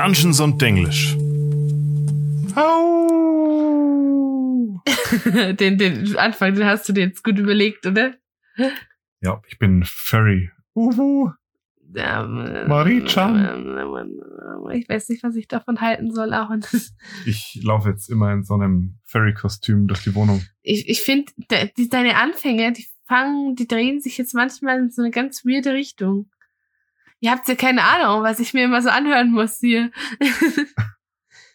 Dungeons und Denglisch. Den, den Anfang, den hast du dir jetzt gut überlegt, oder? Ja, ich bin Furry. Uhu. Ähm, Marie-chan. ähm, Ich weiß nicht, was ich davon halten soll, auch. Ich laufe jetzt immer in so einem Furry-Kostüm durch die Wohnung. Ich, ich finde, de, deine Anfänge, die fangen, die drehen sich jetzt manchmal in so eine ganz weirde Richtung. Ihr habt ja keine Ahnung, was ich mir immer so anhören muss hier.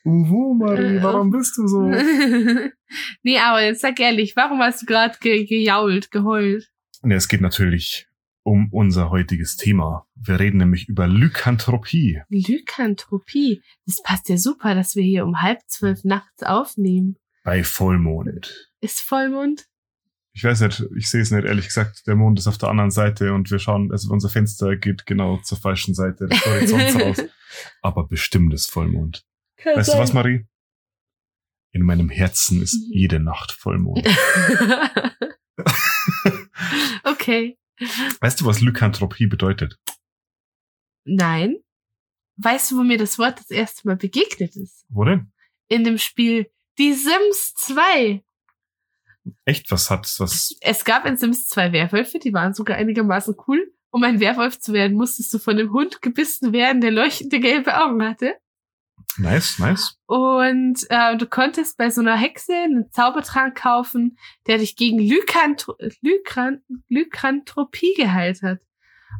Uhu, Marie, Äh, warum bist du so? nee, aber jetzt sag ehrlich, warum hast du gerade ge gejault, geheult? Ja, es geht natürlich um unser heutiges Thema. Wir reden nämlich über Lykanthropie. Lykanthropie. Das passt ja super, dass wir hier um halb zwölf nachts aufnehmen. bei Vollmond. Ist Vollmond? Ich weiß nicht, ich sehe es nicht, ehrlich gesagt. Der Mond ist auf der anderen Seite und wir schauen, also unser Fenster geht genau zur falschen Seite des Horizonts raus. Aber bestimmt ist Vollmond. Kann Weißt du was, sein. Marie? In meinem Herzen ist Mhm. jede Nacht Vollmond. okay. Weißt du, was Lykanthropie bedeutet? Nein. Weißt du, wo mir das Wort das erste Mal begegnet ist? Wo denn? In dem Spiel Die Sims 2. Echt, was hat was? Es gab in Sims 2 Werwölfe, die waren sogar einigermaßen cool. Um ein Werwolf zu werden, musstest du von dem Hund gebissen werden, der leuchtende gelbe Augen hatte. Nice, nice. Und äh, du konntest bei so einer Hexe einen Zaubertrank kaufen, der dich gegen Lykanthro Lykan Lykanthropie geheilt hat.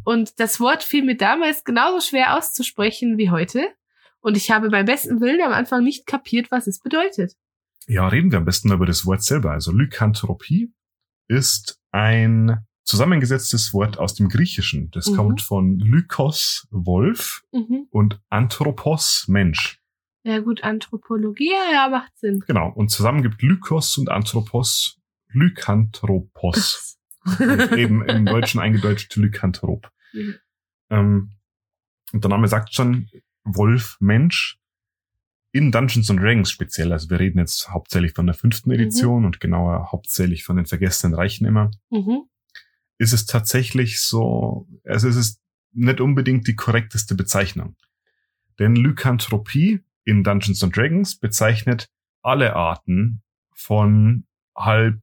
Und das Wort fiel mir damals genauso schwer auszusprechen wie heute. Und ich habe beim besten Willen am Anfang nicht kapiert, was es bedeutet. Ja, reden wir am besten mal über das Wort selber. Also Lykanthropie ist ein zusammengesetztes Wort aus dem Griechischen. Das Mhm. kommt von Lykos, Wolf, Mhm. und Anthropos, Mensch. Ja gut, Anthropologie, ja, ja, macht Sinn. Genau. Und zusammen gibt Lykos und Anthropos Lykanthropos. und eben im Deutschen eingedeutscht Lykanthrop. Mhm. Ähm, und der Name sagt schon Wolf, Mensch. In Dungeons and Dragons speziell, also wir reden jetzt hauptsächlich von der fünften Mhm. Edition und genauer hauptsächlich von den vergessenen Reichen immer, Mhm. ist es tatsächlich so, also es ist nicht unbedingt die korrekteste Bezeichnung. Denn Lykanthropie in Dungeons and Dragons bezeichnet alle Arten von halb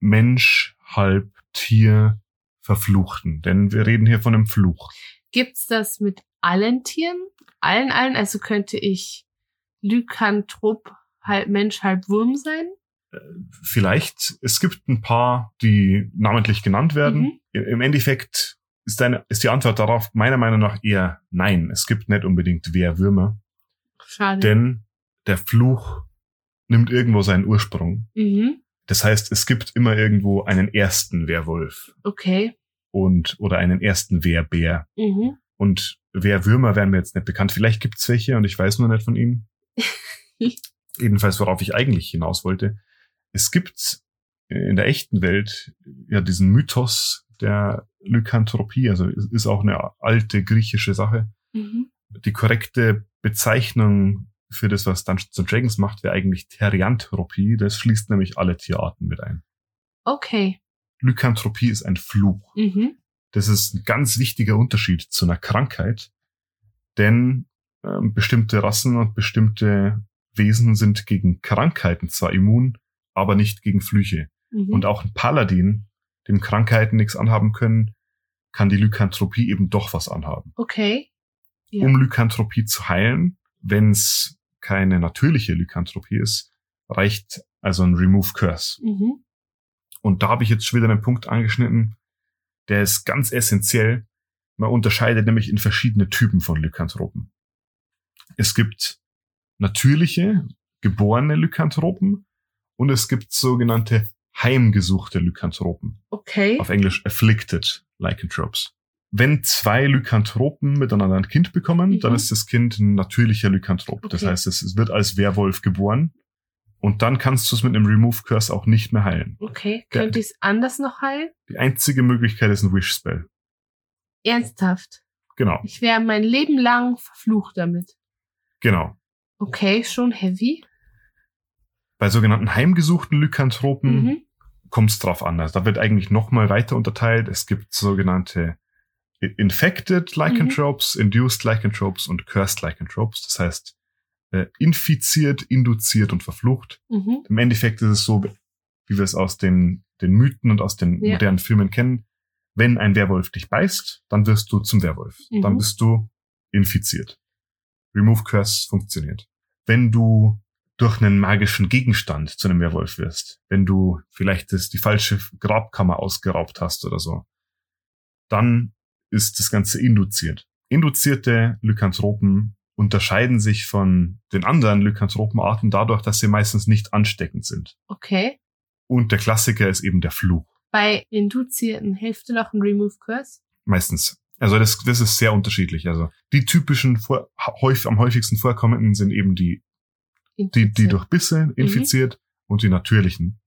Mensch, halb Tier Verfluchten. Denn wir reden hier von einem Fluch. Gibt's das mit allen Tieren? Allen, allen? Also könnte ich Lykanthrop, halb Mensch, halb Wurm sein? Vielleicht, es gibt ein paar, die namentlich genannt werden. Mhm. Im Endeffekt ist, deine, ist die Antwort darauf meiner Meinung nach eher nein. Es gibt nicht unbedingt Wehrwürmer. Schade. Denn der Fluch nimmt irgendwo seinen Ursprung. mhm. Das heißt, es gibt immer irgendwo einen ersten Werwolf Okay. und oder einen ersten Wehrbär. Mhm. Und Wehrwürmer wären mir jetzt nicht bekannt. Vielleicht gibt's welche und ich weiß nur nicht von ihnen. Jedenfalls, worauf ich eigentlich hinaus wollte. Es gibt in der echten Welt ja diesen Mythos der Lykanthropie. Also es ist auch eine alte griechische Sache. Mhm. die korrekte Bezeichnung für das, was Dungeons and Dragons macht, wäre eigentlich Therianthropie. Das schließt nämlich alle Tierarten mit ein. Okay. Lykanthropie ist ein Fluch. Mhm. Das ist ein ganz wichtiger Unterschied zu einer Krankheit, denn bestimmte Rassen und bestimmte Wesen sind gegen Krankheiten zwar immun, aber nicht gegen Flüche. Mhm. Und auch ein Paladin, dem Krankheiten nichts anhaben können, kann die Lykanthropie eben doch was anhaben. okay. Ja. um Lykanthropie zu heilen, wenn es keine natürliche Lykanthropie ist, reicht also ein Remove Curse. Mhm. Und da habe ich jetzt schon wieder einen Punkt angeschnitten, der ist ganz essentiell. Man unterscheidet nämlich in verschiedene Typen von Lykanthropen. Es gibt natürliche, geborene Lykanthropen und es gibt sogenannte heimgesuchte Lykanthropen. Okay. Auf Englisch afflicted Lycanthropes. Wenn zwei Lykanthropen miteinander ein Kind bekommen, Mhm. dann ist das Kind ein natürlicher Lykanthrop. Das Okay. heißt, es wird als Werwolf geboren. Und dann kannst du es mit einem Remove Curse auch nicht mehr heilen. Okay. Könnte ich es anders noch heilen? Die einzige Möglichkeit ist ein Wish Spell. Ernsthaft. Genau, Ich wäre mein Leben lang verflucht damit. Genau. Okay, schon heavy. Bei sogenannten heimgesuchten Lykanthropen Mhm. kommt es drauf an. Also da wird eigentlich noch mal weiter unterteilt. Es gibt sogenannte Infected Lycanthropes, Induced Lycanthropes und Cursed Lycanthropes. Das heißt, äh, infiziert, induziert und verflucht. Mhm. Im Endeffekt ist es so, wie wir es aus den, den Mythen und aus den Ja. modernen Filmen kennen. Wenn ein Werwolf dich beißt, dann wirst du zum Werwolf. Mhm. Dann bist du infiziert. Remove Curse funktioniert. Wenn du durch einen magischen Gegenstand zu einem Werwolf wirst, wenn du vielleicht das, die falsche Grabkammer ausgeraubt hast oder so, dann ist das Ganze induziert. Induzierte Lykanthropen unterscheiden sich von den anderen Lykanthropenarten dadurch, dass sie meistens nicht ansteckend sind. Okay. Und der Klassiker ist eben der Fluch. Bei Induzierten hilft dir noch ein Remove Curse? Meistens. Also das, das ist sehr unterschiedlich. Also die typischen, vor, häufig, am häufigsten vorkommenden sind eben die, die, die durch Bisse infiziert und die natürlichen.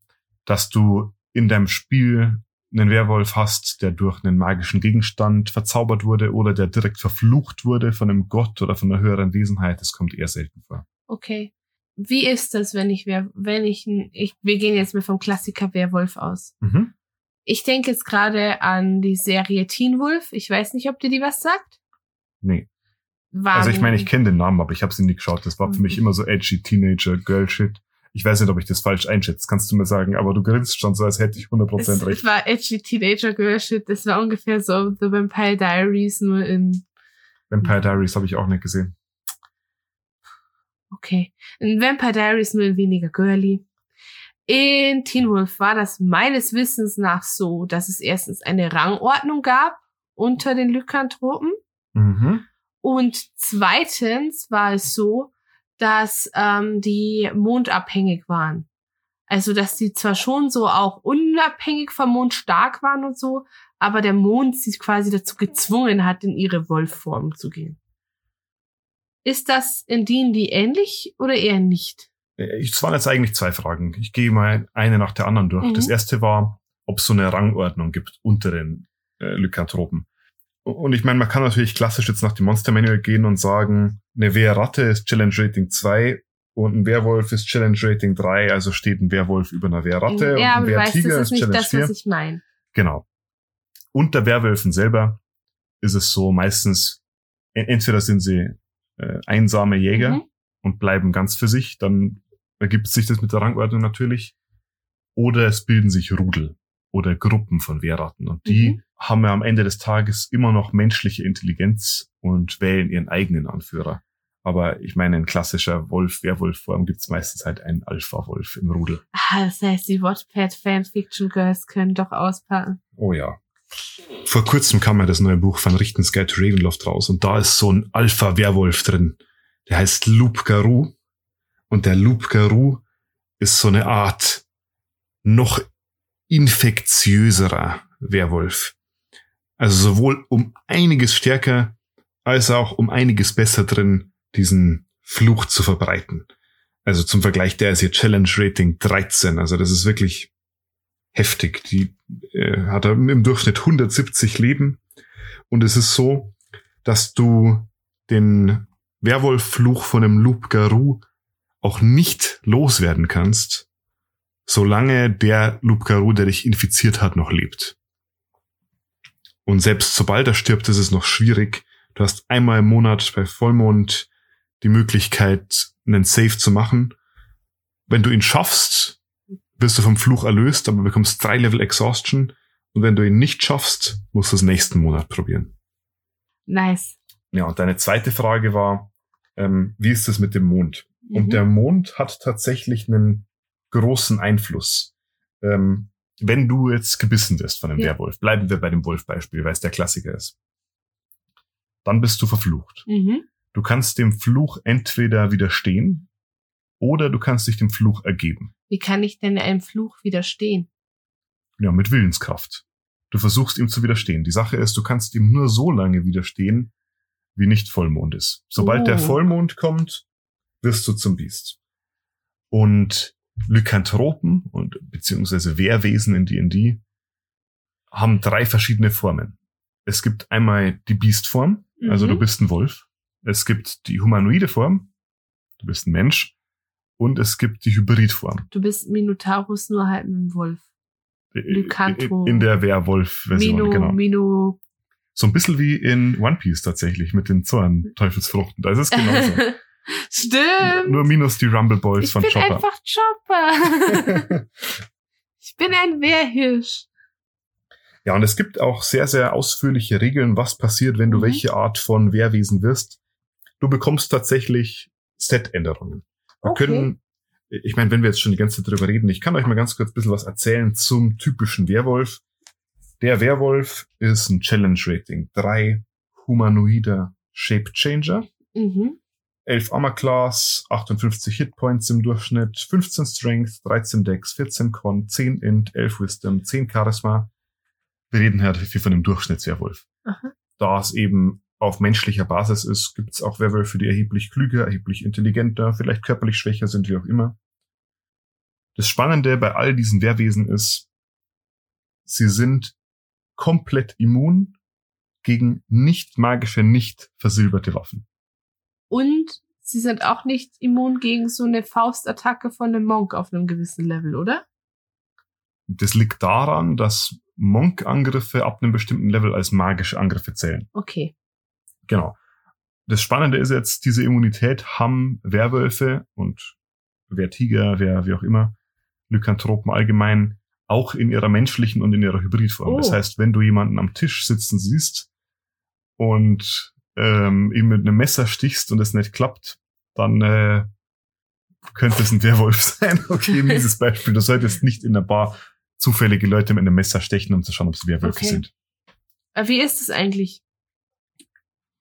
Dass du in deinem Spiel einen Werwolf hast, der durch einen magischen Gegenstand verzaubert wurde oder der direkt verflucht wurde von einem Gott oder von einer höheren Wesenheit, das kommt eher selten vor. Okay. Wie ist das, wenn ich wenn ich, ich, wir gehen jetzt mal vom Klassiker Werwolf aus. Mhm. Ich denke jetzt gerade an die Serie Teen Wolf. Ich weiß nicht, ob dir die was sagt. Nee. Waren, Also ich meine, ich kenne den Namen, aber ich habe sie nie geschaut. Das war für mich Mhm. immer so edgy Teenager Girl Shit. Ich weiß nicht, ob ich das falsch einschätze. Kannst du mir sagen, aber du grinst schon so, als hätte ich 100% es, recht. es war edgy Teenager Girl Shit. Das war ungefähr so The Vampire Diaries nur in Vampire Diaries habe ich auch nicht gesehen. Okay. In Vampire Diaries nur in weniger girly. In Teen Wolf war das meines Wissens nach so, dass es erstens eine Rangordnung gab unter den Lykanthropen Mhm. und zweitens war es so, dass ähm, die mondabhängig waren. Also, dass die zwar schon so auch unabhängig vom Mond stark waren und so, aber der Mond sie quasi dazu gezwungen hat, in ihre Wolfform zu gehen. Ist das in D&D ähnlich oder eher nicht? Äh, Es waren jetzt eigentlich zwei Fragen. Ich gehe mal eine nach der anderen durch. Mhm. Das erste war, ob es so eine Rangordnung gibt unter den äh, Lykanthropen. Und ich meine, man kann natürlich klassisch jetzt nach dem Monster Manual gehen und sagen, eine Wehrratte ist Challenge Rating 2 und ein Werwolf ist Challenge Rating 3, also steht ein Werwolf über einer Wehrratte und ja, ein du weißt, Wehrtiger ist ist nicht Challenge das, 4. was ich meine. Genau. Unter Werwölfen selber ist es so meistens, e- entweder sind sie äh, einsame Jäger Mhm. und bleiben ganz für sich, dann ergibt sich das mit der Rangordnung natürlich. Oder es bilden sich Rudel oder Gruppen von Wehrratten. Und die Mhm. haben ja am Ende des Tages immer noch menschliche Intelligenz und wählen ihren eigenen Anführer. Aber ich meine, in klassischer Wolf-Werwolf-Form gibt's meistens halt einen Alpha-Wolf im Rudel. Ah, das heißt, die Wattpad-Fanfiction-Girls können doch auspacken. Oh ja. Vor kurzem kam ja das neue Buch von Richtens Guide to Ravenloft raus und da ist so ein Alpha-Werwolf drin. Der heißt Loop Garou. Und der Loop Garou ist so eine Art noch infektiöserer Werwolf. Also sowohl um einiges stärker als auch um einiges besser drin, diesen Fluch zu verbreiten. Also zum Vergleich, der ist hier Challenge Rating 13. Also das ist wirklich heftig. Die äh, hat im Durchschnitt 170 Leben. Und es ist so, dass du den Werwolf-Fluch von einem Loup Garou auch nicht loswerden kannst, solange der Loup Garou, der dich infiziert hat, noch lebt. Und selbst sobald er stirbt, ist es noch schwierig. Du hast einmal im Monat bei Vollmond die Möglichkeit, einen Save zu machen. Wenn du ihn schaffst, wirst du vom Fluch erlöst, aber bekommst drei Level Exhaustion. Und wenn du ihn nicht schaffst, musst du es nächsten Monat probieren. Nice. Ja, und deine zweite Frage war, ähm, wie ist es mit dem Mond? Und Mhm. der Mond hat tatsächlich einen großen Einfluss. Ähm, wenn du jetzt gebissen wirst von einem Ja. Werwolf, bleiben wir bei dem Wolf-Beispiel, weil es der Klassiker ist. Dann bist du verflucht. Mhm. Du kannst dem Fluch entweder widerstehen oder du kannst dich dem Fluch ergeben. Wie kann ich denn einem Fluch widerstehen? Ja, mit Willenskraft. Du versuchst ihm zu widerstehen. Die Sache ist, du kannst ihm nur so lange widerstehen, wie nicht Vollmond ist. Sobald Oh. der Vollmond kommt, wirst du zum Biest. Und Lykanthropen und beziehungsweise Wehrwesen in D&D haben drei verschiedene Formen. Es gibt einmal die Biestform, also Mhm. du bist ein Wolf. Es gibt die humanoide Form, du bist ein Mensch. Und es gibt die Hybridform. Du bist Minotaurus nur halt dem Wolf. Lycanthro. In der Werwolf-Version, Mino, genau. Mino, So ein bisschen wie in One Piece tatsächlich mit den Zorn-Teufelsfruchten. Da ist es genauso. Stimmt. Nur minus die Rumble Balls ich von bin Chopper. einfach Chopper. ich bin ein Wehrhirsch. Ja, und es gibt auch sehr, sehr ausführliche Regeln, was passiert, wenn du Mhm. welche Art von Wehrwesen wirst. Du bekommst tatsächlich Set-Änderungen. Wir Okay. können, ich meine, wenn wir jetzt schon die ganze Zeit drüber reden, ich kann euch mal ganz kurz ein bisschen was erzählen zum typischen Werwolf. Der Werwolf ist ein Challenge-Rating. Drei humanoider Shape Changer. Mhm. 11 Armor Class, 58 Hitpoints im Durchschnitt, 15 Strength, 13 Dex, 14 Con, 10 Int, 11 Wisdom, 10 Charisma. Wir reden halt hier von einem Durchschnittswerwolf. Aha. Da es eben auf menschlicher Basis ist, gibt es auch Werwölfe, die erheblich klüger, erheblich intelligenter, vielleicht körperlich schwächer sind, wie auch immer. Das Spannende bei all diesen Wehrwesen ist, sie sind komplett immun gegen nicht magische, nicht versilberte Waffen. Und sie sind auch nicht immun gegen so eine Faustattacke von einem Monk auf einem gewissen Level, oder? Das liegt daran, dass Monk-Angriffe ab einem bestimmten Level als magische Angriffe zählen. Okay. Genau. Das Spannende ist jetzt, diese Immunität haben Werwölfe und wer Tiger, wer wie auch immer, Lykanthropen allgemein, auch in ihrer menschlichen und in ihrer Hybridform. Oh. Das heißt, wenn du jemanden am Tisch sitzen siehst und ähm, ihm mit einem Messer stichst und es nicht klappt, dann äh, könnte es ein Werwolf sein. Okay, mieses Beispiel. Du solltest nicht in der Bar zufällige Leute mit einem Messer stechen, um zu schauen, ob sie Werwölfe Okay. sind. Aber wie ist es eigentlich?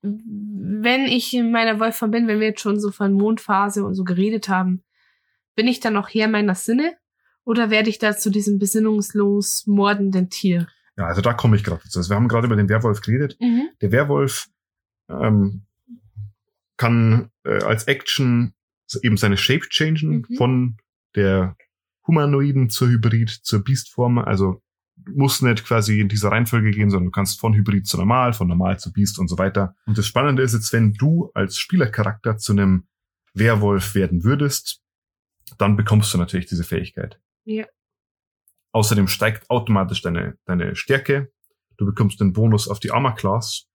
Wenn ich in meiner Wolfform bin, wenn wir jetzt schon so von Mondphase und so geredet haben, bin ich dann noch Herr meiner Sinne? Oder werde ich da zu diesem besinnungslos mordenden Tier? Ja, also da komme ich gerade dazu. Also wir haben gerade über den Werwolf geredet. Mhm. Der Werwolf ähm, kann äh, als Action eben seine Shape changen Mhm. von der Humanoiden zur Hybrid zur Beastform. Also muss nicht quasi in dieser Reihenfolge gehen, sondern du kannst von Hybrid zu Normal, von Normal zu Beast und so weiter. Und das Spannende ist jetzt, wenn du als Spielercharakter zu einem Werwolf werden würdest, dann bekommst du natürlich diese Fähigkeit. Ja. Außerdem steigt automatisch deine, deine Stärke. Du bekommst den Bonus auf die Armor Class.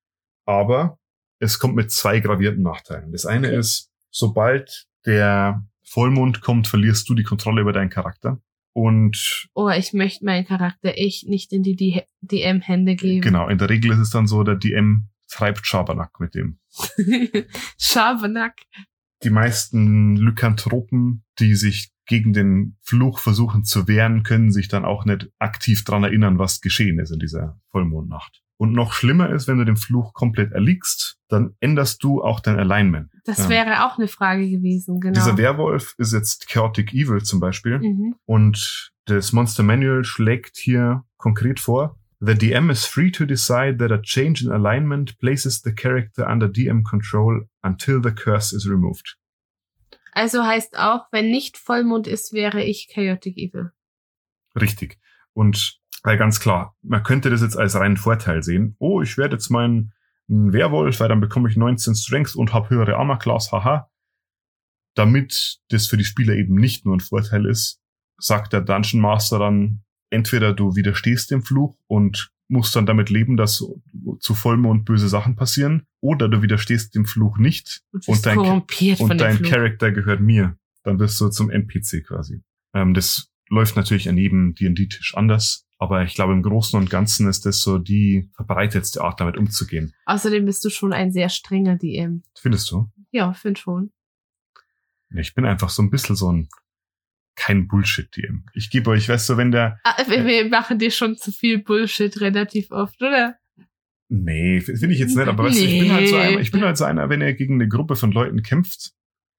Aber es kommt mit zwei gravierten Nachteilen. Das eine ist, sobald der Vollmond kommt, verlierst du die Kontrolle über deinen Charakter. Und Oh, ich möchte meinen Charakter echt nicht in die D- DM-Hände geben. genau, in der Regel ist es dann so, der DM treibt Schabernack mit dem. Schabernack. Die meisten Lykanthropen, die sich gegen den Fluch versuchen zu wehren, können sich dann auch nicht aktiv dran erinnern, was geschehen ist in dieser Vollmondnacht. Und noch schlimmer ist, wenn du dem Fluch komplett erliegst, dann änderst du auch dein Alignment. Das wäre auch eine Frage gewesen, genau. Dieser Werwolf ist jetzt Chaotic Evil zum Beispiel. mhm. Und das Monster Manual schlägt hier konkret vor, The DM is free to decide that a change in alignment places the character under DM control until the curse is removed. Also heißt auch, wenn nicht Vollmond ist, wäre ich Chaotic Evil. Richtig. Und weil ganz klar, man könnte das jetzt als reinen Vorteil sehen. Oh, ich werde jetzt mein ein Werwolf, weil dann bekomme ich 19 Strength und habe höhere Armor Class, haha. Damit das für die Spieler eben nicht nur ein Vorteil ist, sagt der Dungeon Master dann, entweder du widerstehst dem Fluch und musst dann damit leben, dass zu Vollmond böse Sachen passieren, oder du widerstehst dem Fluch nicht Und, Und dein- und dein. Charakter gehört mir. Dann wirst du zum NPC quasi. Ähm, das läuft natürlich an jedem D&D-Tisch anders, aber ich glaube im Großen und Ganzen ist das so die verbreitetste Art, damit umzugehen. Außerdem bist du schon ein sehr strenger DM. Findest du? Ja, find schon. Ich bin einfach so ein bisschen so ein kein Bullshit-DM. Ich gebe euch, weißt du, wenn der Ah, wir, wir machen dir schon zu viel Bullshit relativ oft, oder? Nee, finde ich jetzt nicht, aber weißt du, ich bin halt so Nee. einer, ich bin halt so einer, wenn ihr gegen eine Gruppe von Leuten kämpft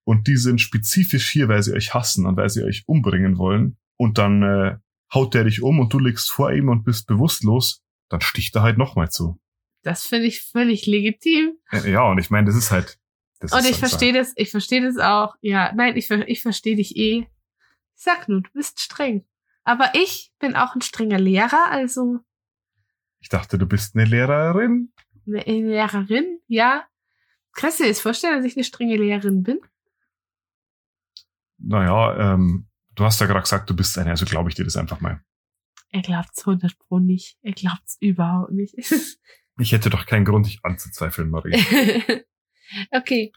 und die sind spezifisch hier, weil sie euch hassen und weil sie euch umbringen wollen und dann äh, haut der dich um und du liegst vor ihm und bist bewusstlos, dann sticht er halt nochmal zu. Das finde ich völlig legitim. Äh, Ja, und ich meine, das ist halt. Das Und ist ich halt verstehe das, ich verstehe das auch. Ja, nein, ich, ich verstehe dich eh. Sag nur, du bist streng. Aber ich bin auch ein strenger Lehrer, also Ich dachte, du bist eine Lehrerin. eine Lehrerin, ja. Kannst du dir das vorstellen, dass ich eine strenge Lehrerin bin? Naja, ähm, du hast ja gerade gesagt, du bist eine, also glaube ich dir das einfach mal. Er glaubt's 100 pro nicht. Er glaubt's überhaupt nicht. Ich hätte doch keinen Grund, dich anzuzweifeln, Marie. okay.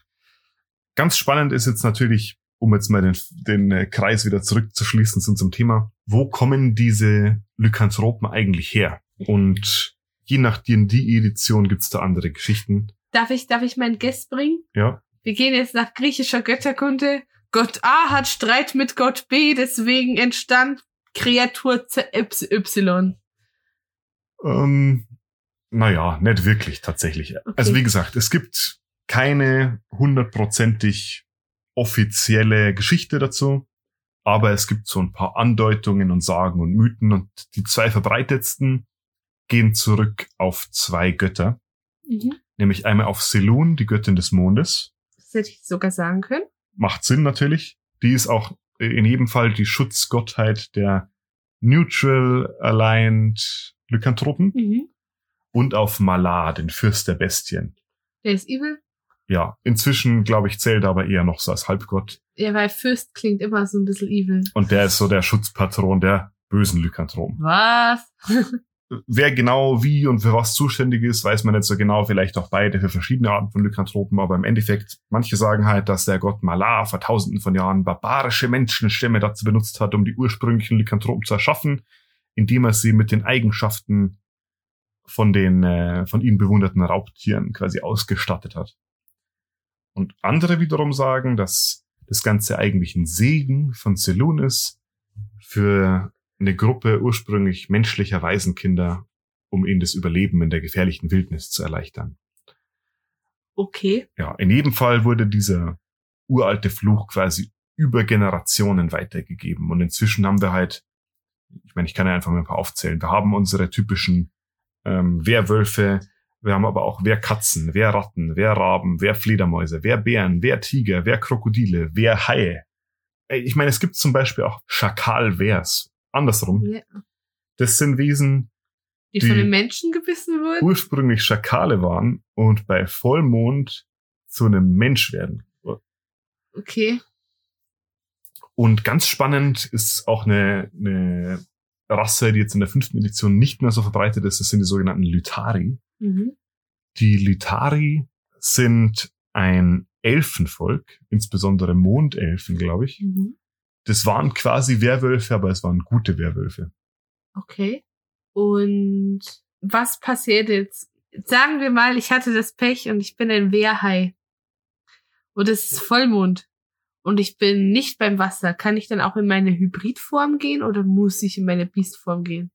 Ganz spannend ist jetzt natürlich, um jetzt mal den, den äh, Kreis wieder zurückzuschließen zu unserem Thema, wo kommen diese Lykanthropen eigentlich her? Und je nach D&D-Edition gibt's da andere Geschichten. Darf ich, darf ich meinen Guest bringen? Ja, Wir gehen jetzt nach griechischer Götterkunde. Gott A hat Streit mit Gott B, deswegen entstand Kreatur Y. ähm, naja, nicht wirklich tatsächlich. Okay. Also wie gesagt, es gibt keine hundertprozentig offizielle Geschichte dazu, aber es gibt so ein paar Andeutungen und Sagen und Mythen und die zwei verbreitetsten gehen zurück auf zwei Götter, Mhm. nämlich einmal auf Selun, die Göttin des Mondes. Das hätte ich sogar sagen können. Macht Sinn natürlich. Die ist auch in jedem Fall die Schutzgottheit der Neutral Aligned Lykanthropen Mhm. und auf Malar, den Fürst der Bestien. Der ist evil. Ja, inzwischen, glaube ich, zählt er aber eher noch so als Halbgott. Ja, weil Fürst klingt immer so ein bisschen evil. Und der ist so der Schutzpatron der bösen Lykanthropen. Was? Wer genau wie und für was zuständig ist, weiß man nicht so genau. Vielleicht auch beide für verschiedene Arten von Lykanthropen. Aber im Endeffekt, manche sagen halt, dass der Gott Malar vor tausenden von Jahren barbarische Menschenstämme dazu benutzt hat, um die ursprünglichen Lykanthropen zu erschaffen, indem er sie mit den Eigenschaften von den äh, von ihnen bewunderten Raubtieren quasi ausgestattet hat. Und andere wiederum sagen, dass das Ganze eigentlich ein Segen von Selun ist für eine Gruppe ursprünglich menschlicher Waisenkinder, um ihnen das Überleben in der gefährlichen Wildnis zu erleichtern. Okay. Ja, in jedem Fall wurde dieser uralte Fluch quasi über Generationen weitergegeben. Und inzwischen haben wir halt, ich meine, ich kann ja einfach mal ein paar aufzählen. Wir haben unsere typischen ähm, Wehrwölfe, wir haben aber auch Wehrkatzen, Wehrratten, Wehrraben, Wehrfledermäuse, Wehrbären, Wehrtiger, Wehrkrokodile, Wehrhaie. Ey, Ich meine, es gibt zum Beispiel auch Schakalwehrs. Andersrum. Ja. Das sind Wesen, Die, Die- von den Menschen gebissen wurden? ursprünglich Schakale waren und bei Vollmond zu einem Mensch werden. Okay. Und ganz spannend ist auch eine, eine Rasse, die jetzt in der fünften Edition nicht mehr so verbreitet ist. Das sind die sogenannten Lythari. Mhm. Die Lythari sind ein Elfenvolk, insbesondere Mondelfen, glaube ich. Mhm. Das waren quasi Werwölfe, aber es waren gute Werwölfe. Okay. Und was passiert jetzt? Sagen wir mal, ich hatte das Pech und ich bin ein Wehrhai. Und es ist Vollmond. Und ich bin nicht beim Wasser. Kann ich dann auch in meine Hybridform gehen oder muss ich in meine Beastform gehen?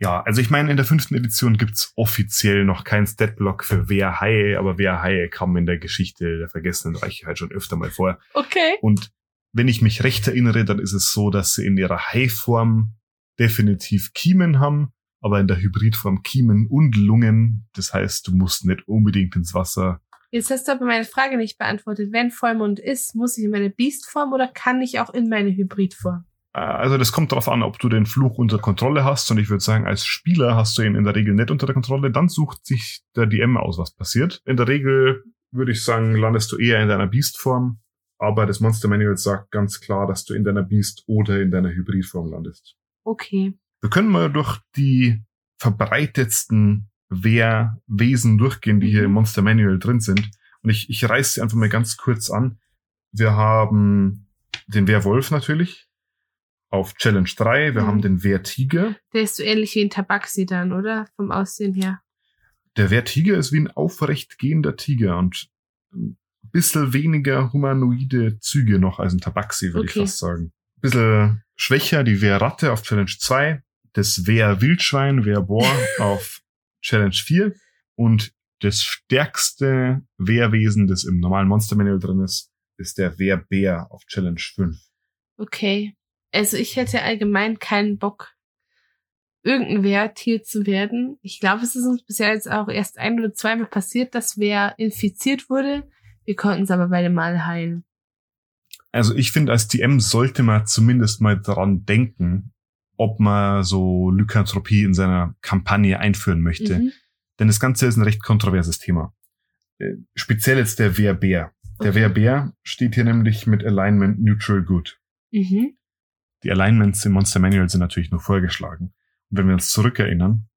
Ja, also ich meine, in der fünften Edition gibt's offiziell noch keinen Statblock für Wehrhaie, aber Wehrhaie kam in der Geschichte der Vergessenen Reiche halt schon öfter mal vor. Okay. Und wenn ich mich recht erinnere, dann ist es so, dass sie in ihrer Hai-Form definitiv Kiemen haben, aber in der Hybridform Kiemen und Lungen. Das heißt, du musst nicht unbedingt ins Wasser. Jetzt hast du aber meine Frage nicht beantwortet. Wenn Vollmond ist, muss ich in meine Beastform oder kann ich auch in meine Hybridform? Äh, Also das kommt darauf an, ob du den Fluch unter Kontrolle hast. Und ich würde sagen, als Spieler hast du ihn in der Regel nicht unter der Kontrolle. Dann sucht sich der DM aus, was passiert. In der Regel würde ich sagen, landest du eher in deiner Beast-Form. Aber das Monster Manual sagt ganz klar, dass du in deiner Beast- oder in deiner Hybridform landest. Okay. Wir können mal durch die verbreitetsten Wehrwesen durchgehen, die hier im Mhm. Monster Manual drin sind. Und ich, ich reiß sie einfach mal ganz kurz an. Wir haben den Wehrwolf natürlich auf Challenge 3. Wir Mhm. haben den Wehrtiger. Der ist so ähnlich wie ein Tabaxi dann, oder? Vom Aussehen her. Der Wehrtiger ist wie ein aufrecht gehender Tiger und bisschen weniger humanoide Züge noch als ein Tabaxi, würde Okay. ich fast sagen. Ein bisschen schwächer die Wehrratte auf Challenge 2, das Wehrwildschwein, Wehrboar auf Challenge 4 und das stärkste Wehrwesen, das im normalen Monster Manual drin ist, ist der Wehrbär auf Challenge 5. Okay. Also ich hätte allgemein keinen Bock, irgendein Wehrtier zu werden. Ich glaube, es ist uns bisher jetzt auch erst ein oder zweimal passiert, dass wer infiziert wurde. Wir konnten es aber beide Mal heilen. Also ich finde, als DM sollte man zumindest mal daran denken, ob man so Lykanthropie in seiner Kampagne einführen möchte. Mhm. Denn das Ganze ist ein recht kontroverses Thema. Äh, Speziell jetzt der Wehrbär. Der Okay. Wehrbär steht hier nämlich mit Alignment Neutral Good. Mhm. Die Alignments im Monster Manual sind natürlich nur vorgeschlagen. Und wenn wir uns zurückerinnern,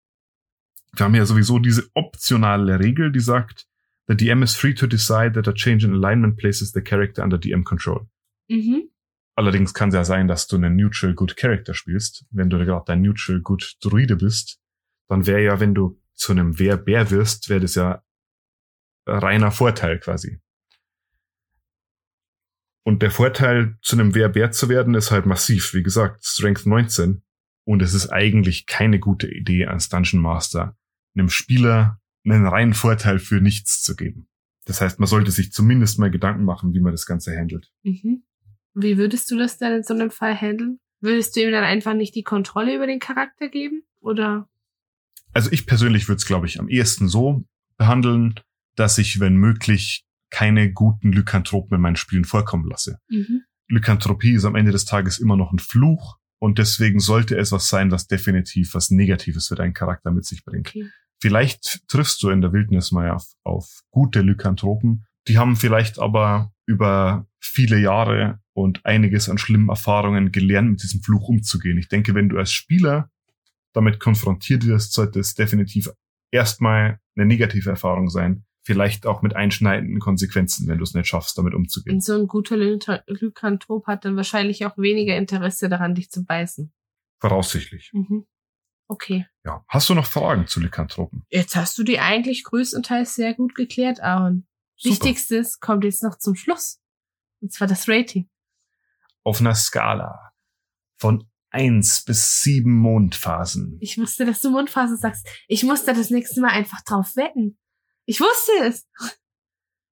Wir haben ja sowieso diese optionale Regel, die sagt, the DM is free to decide that a change in alignment places the character under DM control. Mhm. Allerdings kann es ja sein, dass du einen Neutral Good Character spielst. Wenn du gerade ein Neutral Good Druide bist, dann wäre ja, wenn du zu einem Wehr-Bär wirst, wäre das ja reiner Vorteil quasi. Und der Vorteil, zu einem Wehr-Bär zu werden, ist halt massiv. Wie gesagt, Strength 19. Und es ist eigentlich keine gute Idee, als Dungeon Master einem Spieler einen reinen Vorteil für nichts zu geben. Das heißt, man sollte sich zumindest mal Gedanken machen, wie man das Ganze handelt. Mhm. Wie würdest du das dann in so einem Fall handeln? Würdest du ihm dann einfach nicht die Kontrolle über den Charakter geben? Oder? Also ich persönlich würde es, glaube ich, am ehesten so behandeln, dass ich, wenn möglich, keine guten Lykanthropen in meinen Spielen vorkommen lasse. Mhm. Lykanthropie ist am Ende des Tages immer noch ein Fluch und deswegen sollte es was sein, was definitiv was Negatives für deinen Charakter mit sich bringt. Okay. Vielleicht triffst du in der Wildnis mal auf, auf gute Lykanthropen. Die haben vielleicht aber über viele Jahre und einiges an schlimmen Erfahrungen gelernt, mit diesem Fluch umzugehen. Ich denke, wenn du als Spieler damit konfrontiert wirst, sollte es definitiv erstmal eine negative Erfahrung sein. Vielleicht auch mit einschneidenden Konsequenzen, wenn du es nicht schaffst, damit umzugehen. Und so ein guter Lyka- Lykanthrop hat dann wahrscheinlich auch weniger Interesse daran, dich zu beißen. Voraussichtlich. Mhm. Okay. Ja. Hast du noch Fragen zu Lykanthropen? Jetzt hast du die eigentlich größtenteils sehr gut geklärt, Aaron. Super. Wichtigstes kommt jetzt noch zum Schluss. Und zwar das Rating. Auf einer Skala von eins bis sieben Mondphasen. Ich wusste, dass du Mundphase sagst. Ich muss da das nächste Mal einfach drauf wetten. Ich wusste es.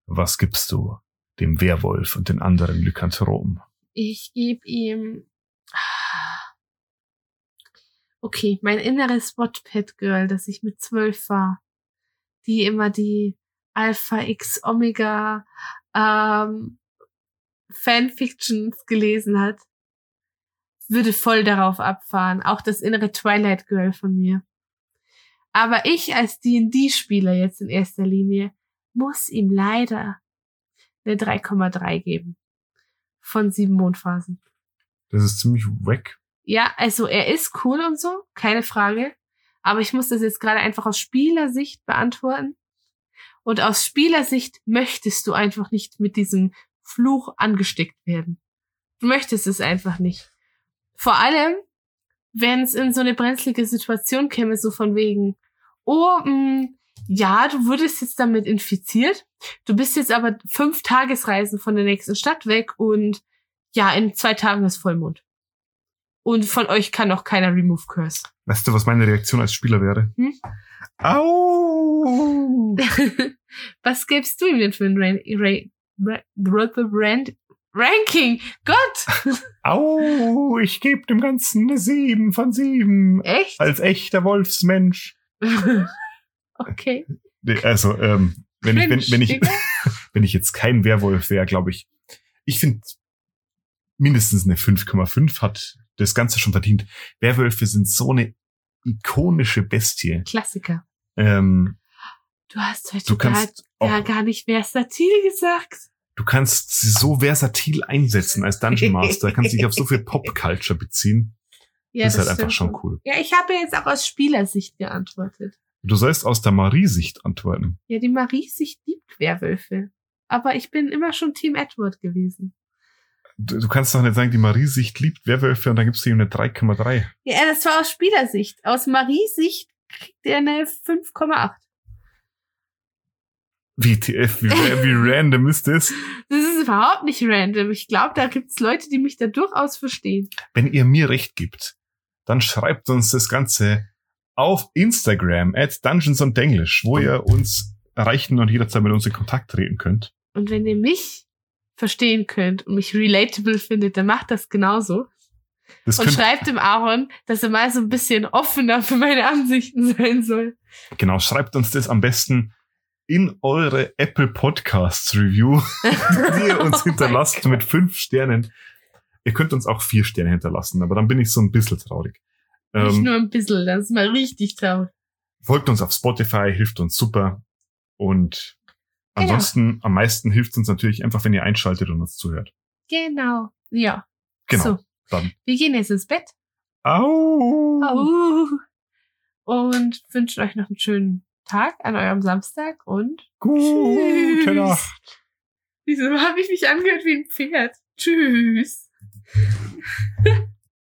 Was gibst du dem Werwolf und den anderen Lykanthropen? Ich gebe ihm. Okay, mein inneres Wattpad-Girl, das ich mit zwölf war, die immer die Alpha X Omega ähm, Fanfictions gelesen hat, würde voll darauf abfahren. Auch das innere Twilight Girl von mir. Aber ich als D&D-Spieler jetzt in erster Linie muss ihm leider eine 3,3 geben. Von sieben Mondphasen. Das ist ziemlich wack. Ja, also er ist cool und so, keine Frage. Aber ich muss das jetzt gerade einfach aus Spielersicht beantworten. Und aus Spielersicht möchtest du einfach nicht mit diesem Fluch angesteckt werden. Du möchtest es einfach nicht. Vor allem, wenn es in so eine brenzlige Situation käme, so von wegen, oh, mh, ja, du wurdest jetzt damit infiziert, du bist jetzt aber fünf Tagesreisen von der nächsten Stadt weg und ja, in zwei Tagen ist Vollmond. Und von euch kann auch keiner Remove Curse. Weißt du, was meine Reaktion als Spieler wäre? Hm? Au! Was gibst du ihm denn für ein Ran Ra Ra Rand Ranking? Gott! Au! Ich gebe dem Ganzen eine sieben von sieben. Echt? Als echter Wolfsmensch. okay. Also, ähm, wenn ich, wenn, wenn ich, wenn ich jetzt kein Werwolf wäre, glaube ich, ich finde mindestens eine 5,5 hat das Ganze schon verdient. Werwölfe sind so eine ikonische Bestie. Klassiker. Ähm, Du hast heute du gar, kannst gar, auch, gar nicht versatil gesagt. du kannst sie so versatil einsetzen als Dungeon Master, kannst dich auf so viel Pop-Culture beziehen. Ja, das ist halt einfach schon cool. Ja, ich habe jetzt auch aus Spielersicht geantwortet. Du sollst aus der Marie-Sicht antworten. Ja, die Marie-Sicht liebt Werwölfe. Aber ich bin immer schon Team Edward gewesen. Du, du kannst doch nicht sagen, die Marie-Sicht liebt Werwölfe und dann gibst du ihm eine 3,3. Ja, das war aus Spielersicht. Aus Marie-Sicht kriegt er eine 5,8. WTF, wie, wie random ist das? Das ist überhaupt nicht random. Ich glaube, da gibt's Leute, die mich da durchaus verstehen. Wenn ihr mir recht gibt, dann schreibt uns das Ganze auf Instagram at Dungeons und English, wo ihr uns erreichen und jederzeit mit uns in Kontakt treten könnt. Und wenn ihr mich verstehen könnt und mich relatable findet, dann macht das genauso. Das Und schreibt dem Aaron, dass er mal so ein bisschen offener für meine Ansichten sein soll. genau, schreibt uns das am besten in eure Apple Podcasts Review, die ihr uns Oh hinterlasst mit fünf Sternen. Ihr könnt uns auch vier Sterne hinterlassen, aber dann bin ich so ein bisschen traurig. Nicht Ähm, nur ein bisschen, das ist mal richtig traurig. folgt uns auf Spotify, hilft uns super. Und Ansonsten, genau. am meisten hilft uns natürlich einfach, wenn ihr einschaltet und uns zuhört. Genau, ja. Genau. So. Dann. Wir gehen jetzt ins Bett. Au. Au. Und wünschen euch noch einen schönen Tag an eurem Samstag und gute. Nacht. Wieso habe ich mich angehört wie ein Pferd? Tschüss.